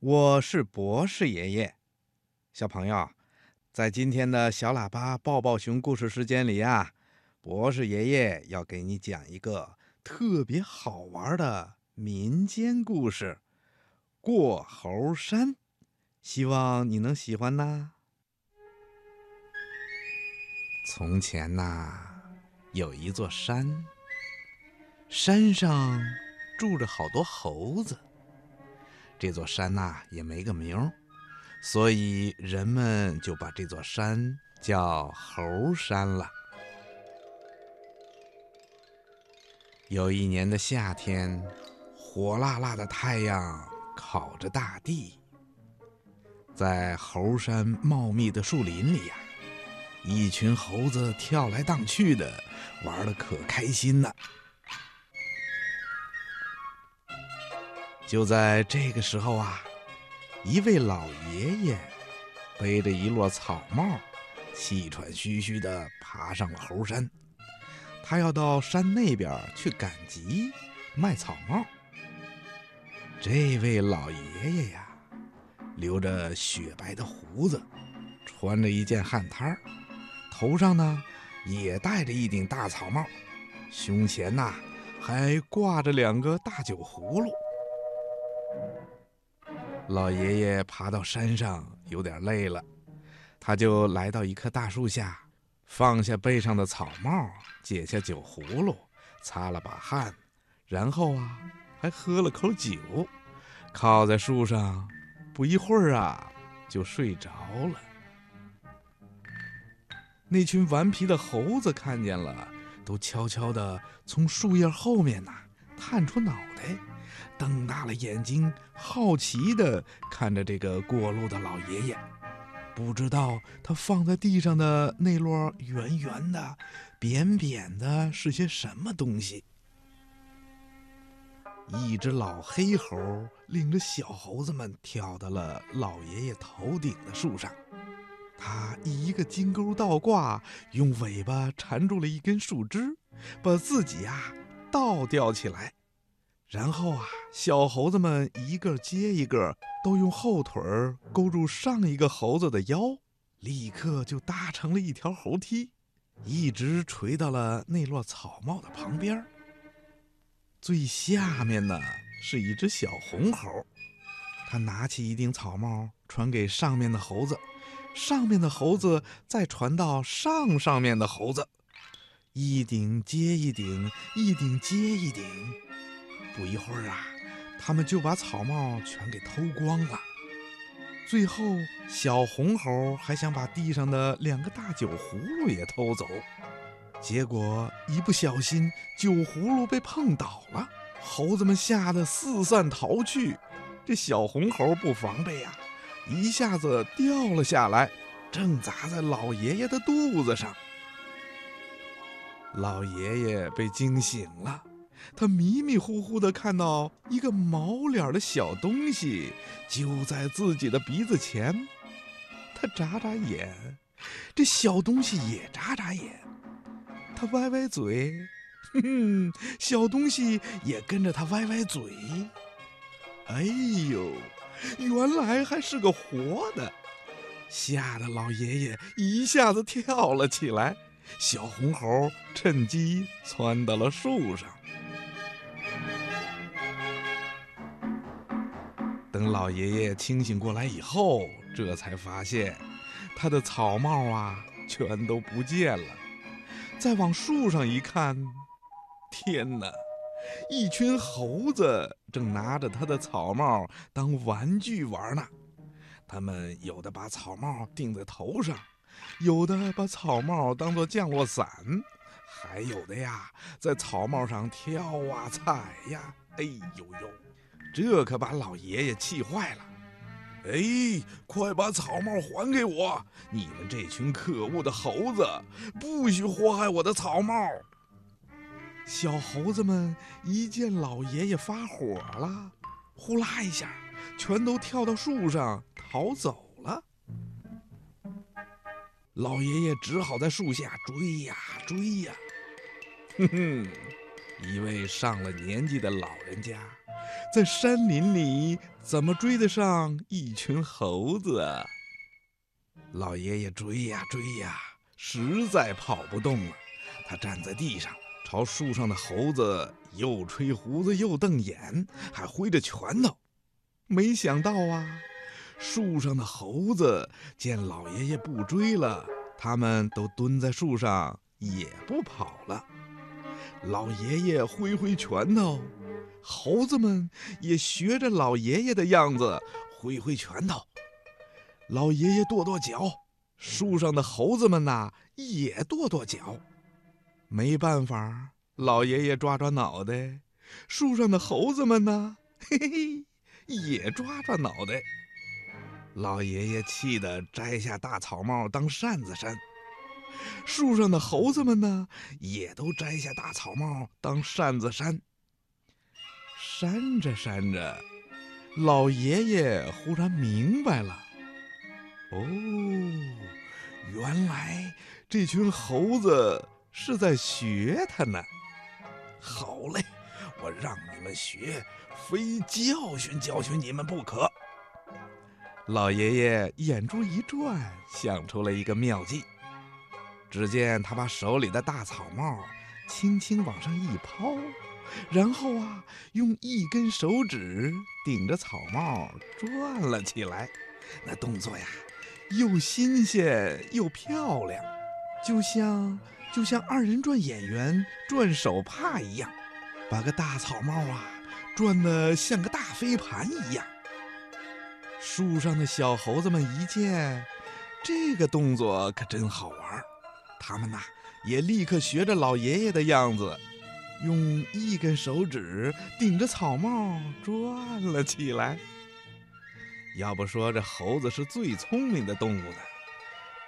我是博士爷爷。小朋友，在今天的小喇叭抱抱熊故事时间里呀，博士爷爷要给你讲一个特别好玩的民间故事——过猴山。希望你能喜欢呐。从前呐，有一座山，山上住着好多猴子。这座山呐也没个名，所以人们就把这座山叫猴山了。有一年的夏天，火辣辣的太阳烤着大地，在猴山茂密的树林里呀。一群猴子跳来荡去的，玩的可开心呢。就在这个时候啊，一位老爷爷背着一摞草帽，气喘吁吁的爬上了猴山。他要到山那边去赶集卖草帽。这位老爷爷呀，留着雪白的胡子，穿着一件汗衫。头上呢，也戴着一顶大草帽，胸前呐，还挂着两个大酒葫芦。老爷爷爬到山上有点累了，他就来到一棵大树下，放下背上的草帽，解下酒葫芦，擦了把汗，然后啊，还喝了口酒，靠在树上，不一会儿啊，就睡着了。那群顽皮的猴子看见了，都悄悄地从树叶后面呐探出脑袋，瞪大了眼睛，好奇地看着这个过路的老爷爷。不知道他放在地上的那摞圆圆的、扁扁的是些什么东西。一只老黑猴领着小猴子们跳到了老爷爷头顶的树上。他一个金钩倒挂，用尾巴缠住了一根树枝，把自己呀倒吊起来。然后啊，小猴子们一个接一个，都用后腿儿勾住上一个猴子的腰，立刻就搭成了一条猴梯，一直垂到了那摞草帽的旁边。最下面呢是一只小红猴，他拿起一顶草帽传给上面的猴子。上面的猴子再传到上上面的猴子，一顶接一顶，一顶接一顶。不一会儿啊，他们就把草帽全给偷光了。最后，小红猴还想把地上的两个大酒葫芦也偷走，结果一不小心，酒葫芦被碰倒了，猴子们吓得四散逃去。这小红猴不防备呀。一下子掉了下来，正砸在老爷爷的肚子上。老爷爷被惊醒了，他迷迷糊糊的看到一个毛脸的小东西就在自己的鼻子前，他眨眨眼，这小东西也眨眨眼，他歪歪嘴，哼哼，小东西也跟着他歪歪嘴。哎呦！原来还是个活的，吓得老爷爷一下子跳了起来。小红猴趁机窜到了树上。等老爷爷清醒过来以后，这才发现他的草帽啊全都不见了。再往树上一看，天哪！一群猴子正拿着他的草帽当玩具玩呢，他们有的把草帽顶在头上，有的把草帽当做降落伞，还有的呀在草帽上跳啊踩呀。哎呦呦，这可把老爷爷气坏了！哎，快把草帽还给我！你们这群可恶的猴子，不许祸害我的草帽！小猴子们一见老爷爷发火了，呼啦一下，全都跳到树上逃走了。老爷爷只好在树下追呀追呀。哼哼，一位上了年纪的老人家在山林里怎么追得上一群猴子？老爷爷追呀追呀，实在跑不动了。他站在地上，朝树上的猴子又吹胡子又瞪眼，还挥着拳头。没想到啊，树上的猴子见老爷爷不追了，他们都蹲在树上，也不跑了。老爷爷挥挥拳头，猴子们也学着老爷爷的样子挥挥拳头。老爷爷跺跺脚，树上的猴子们呐也跺跺脚。没办法，老爷爷抓抓脑袋，树上的猴子们呢，嘿嘿，也抓抓脑袋。老爷爷气得摘下大草帽当扇子扇。树上的猴子们呢，也都摘下大草帽当扇子扇。扇着扇着，老爷爷忽然明白了：哦，原来这群猴子是在学他呢。好嘞，我让你们学，非教训教训你们不可。老爷爷眼珠一转，想出了一个妙计。只见他把手里的大草帽轻轻往上一抛，然后啊，用一根手指顶着草帽转了起来。那动作呀，又新鲜又漂亮，就像就像二人转演员转手帕一样，把个大草帽啊转得像个大飞盘一样。树上的小猴子们一见，这个动作可真好玩。他们呐，也立刻学着老爷爷的样子，用一根手指顶着草帽转了起来。要不说这猴子是最聪明的动物呢，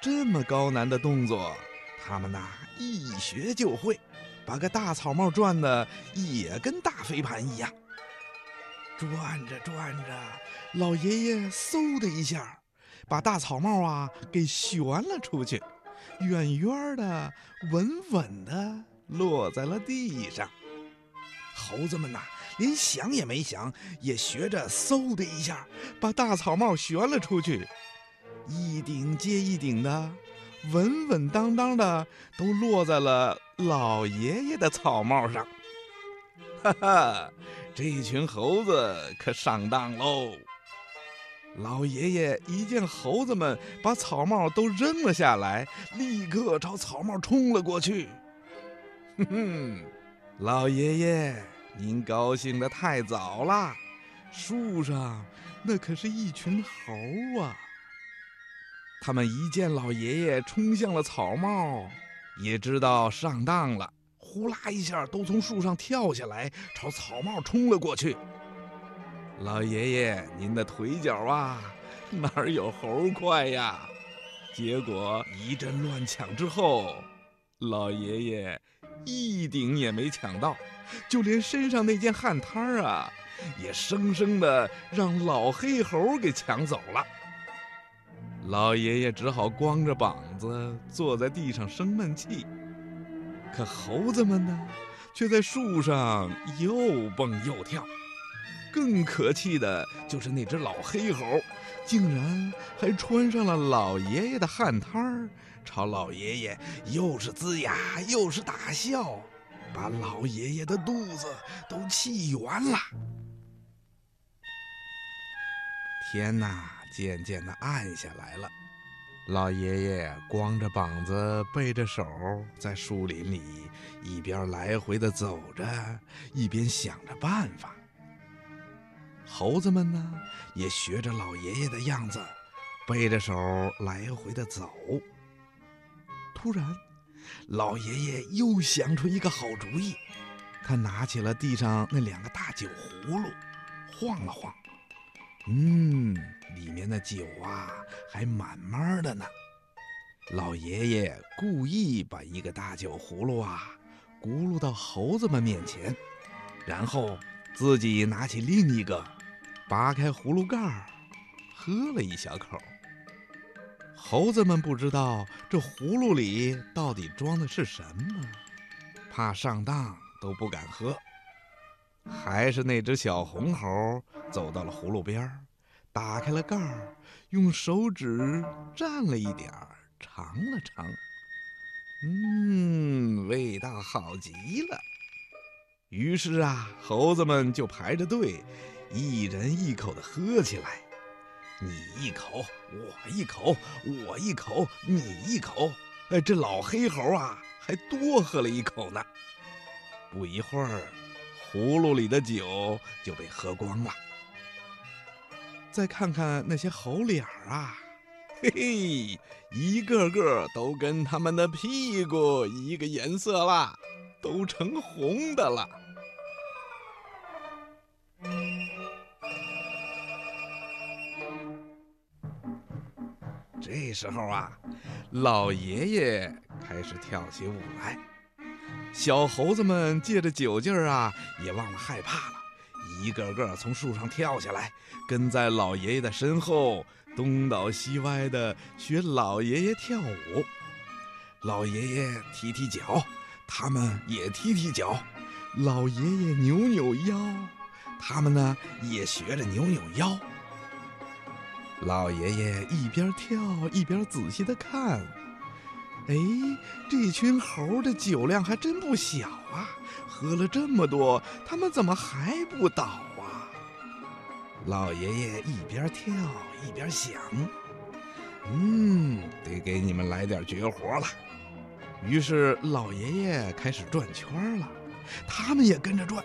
这么高难的动作，他们呐一学就会，把个大草帽转的也跟大飞盘一样。转着转着，老爷爷嗖的一下，把大草帽啊给旋了出去。远远的，稳稳的落在了地上。猴子们呐，连想也没想，也学着嗖的一下，把大草帽旋了出去，一顶接一顶的，稳稳当当的都落在了老爷爷的草帽上。哈哈，这群猴子可上当喽！老爷爷一见猴子们把草帽都扔了下来，立刻朝草帽冲了过去。哼哼，老爷爷，您高兴得太早了。树上那可是一群猴啊！他们一见老爷爷冲向了草帽，也知道上当了，呼啦一下都从树上跳下来，朝草帽冲了过去。老爷爷，您的腿脚啊，哪有猴快呀？结果一阵乱抢之后，老爷爷一顶也没抢到，就连身上那件汗摊儿啊，也生生的让老黑猴给抢走了。老爷爷只好光着膀子坐在地上生闷气。可猴子们呢，却在树上又蹦又跳。更可气的就是那只老黑猴，竟然还穿上了老爷爷的汗摊儿，朝老爷爷又是龇牙又是大笑，把老爷爷的肚子都气圆了。天呐，渐渐的暗下来了，老爷爷光着膀子，背着手，在树林里一边来回的走着，一边想着办法。猴子们呢，也学着老爷爷的样子，背着手来回的走。突然，老爷爷又想出一个好主意，他拿起了地上那两个大酒葫芦，晃了晃，嗯，里面的酒啊还满满的呢。老爷爷故意把一个大酒葫芦啊咕噜到猴子们面前，然后自己拿起另一个。拔开葫芦盖儿，喝了一小口。猴子们不知道这葫芦里到底装的是什么，怕上当都不敢喝。还是那只小红猴走到了葫芦边儿，打开了盖儿，用手指蘸了一点儿，尝了尝。嗯，味道好极了。于是啊，猴子们就排着队，一人一口的喝起来。你一口，我一口，我一口，你一口。哎，这老黑猴啊，还多喝了一口呢。不一会儿，葫芦里的酒就被喝光了。再看看那些猴脸儿啊。嘿嘿，一个个都跟他们的屁股一个颜色啦，都成红的了。这时候啊，老爷爷开始跳起舞来，小猴子们借着酒劲儿啊，也忘了害怕了，一个个从树上跳下来，跟在老爷爷的身后。东倒西歪的学老爷爷跳舞，老爷爷踢踢脚，他们也踢踢脚；老爷爷扭扭腰，他们呢也学着扭扭腰。老爷爷一边跳一边仔细的看，哎，这群猴的酒量还真不小啊！喝了这么多，他们怎么还不倒啊？老爷爷一边跳一边想：“嗯，得给你们来点绝活了。”于是老爷爷开始转圈了，他们也跟着转。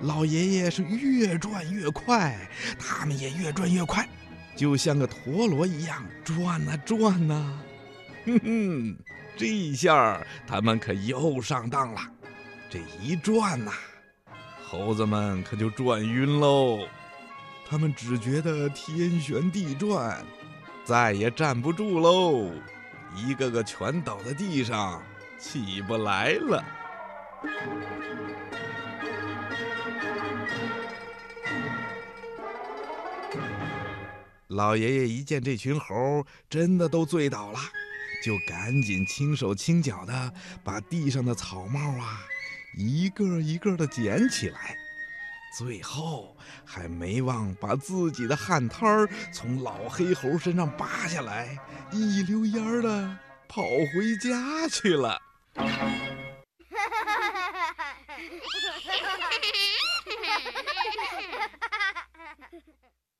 老爷爷是越转越快，他们也越转越快，就像个陀螺一样转呐转呐。哼哼，这一下他们可又上当了。这一转呐，猴子们可就转晕喽。他们只觉得天旋地转，再也站不住喽，一个个全倒在地上，起不来了。老爷爷一见这群猴真的都醉倒了，就赶紧轻手轻脚的把地上的草帽啊，一个一个的捡起来。最后还没忘把自己的汗摊儿从老黑猴身上扒下来，一溜烟儿的跑回家去了。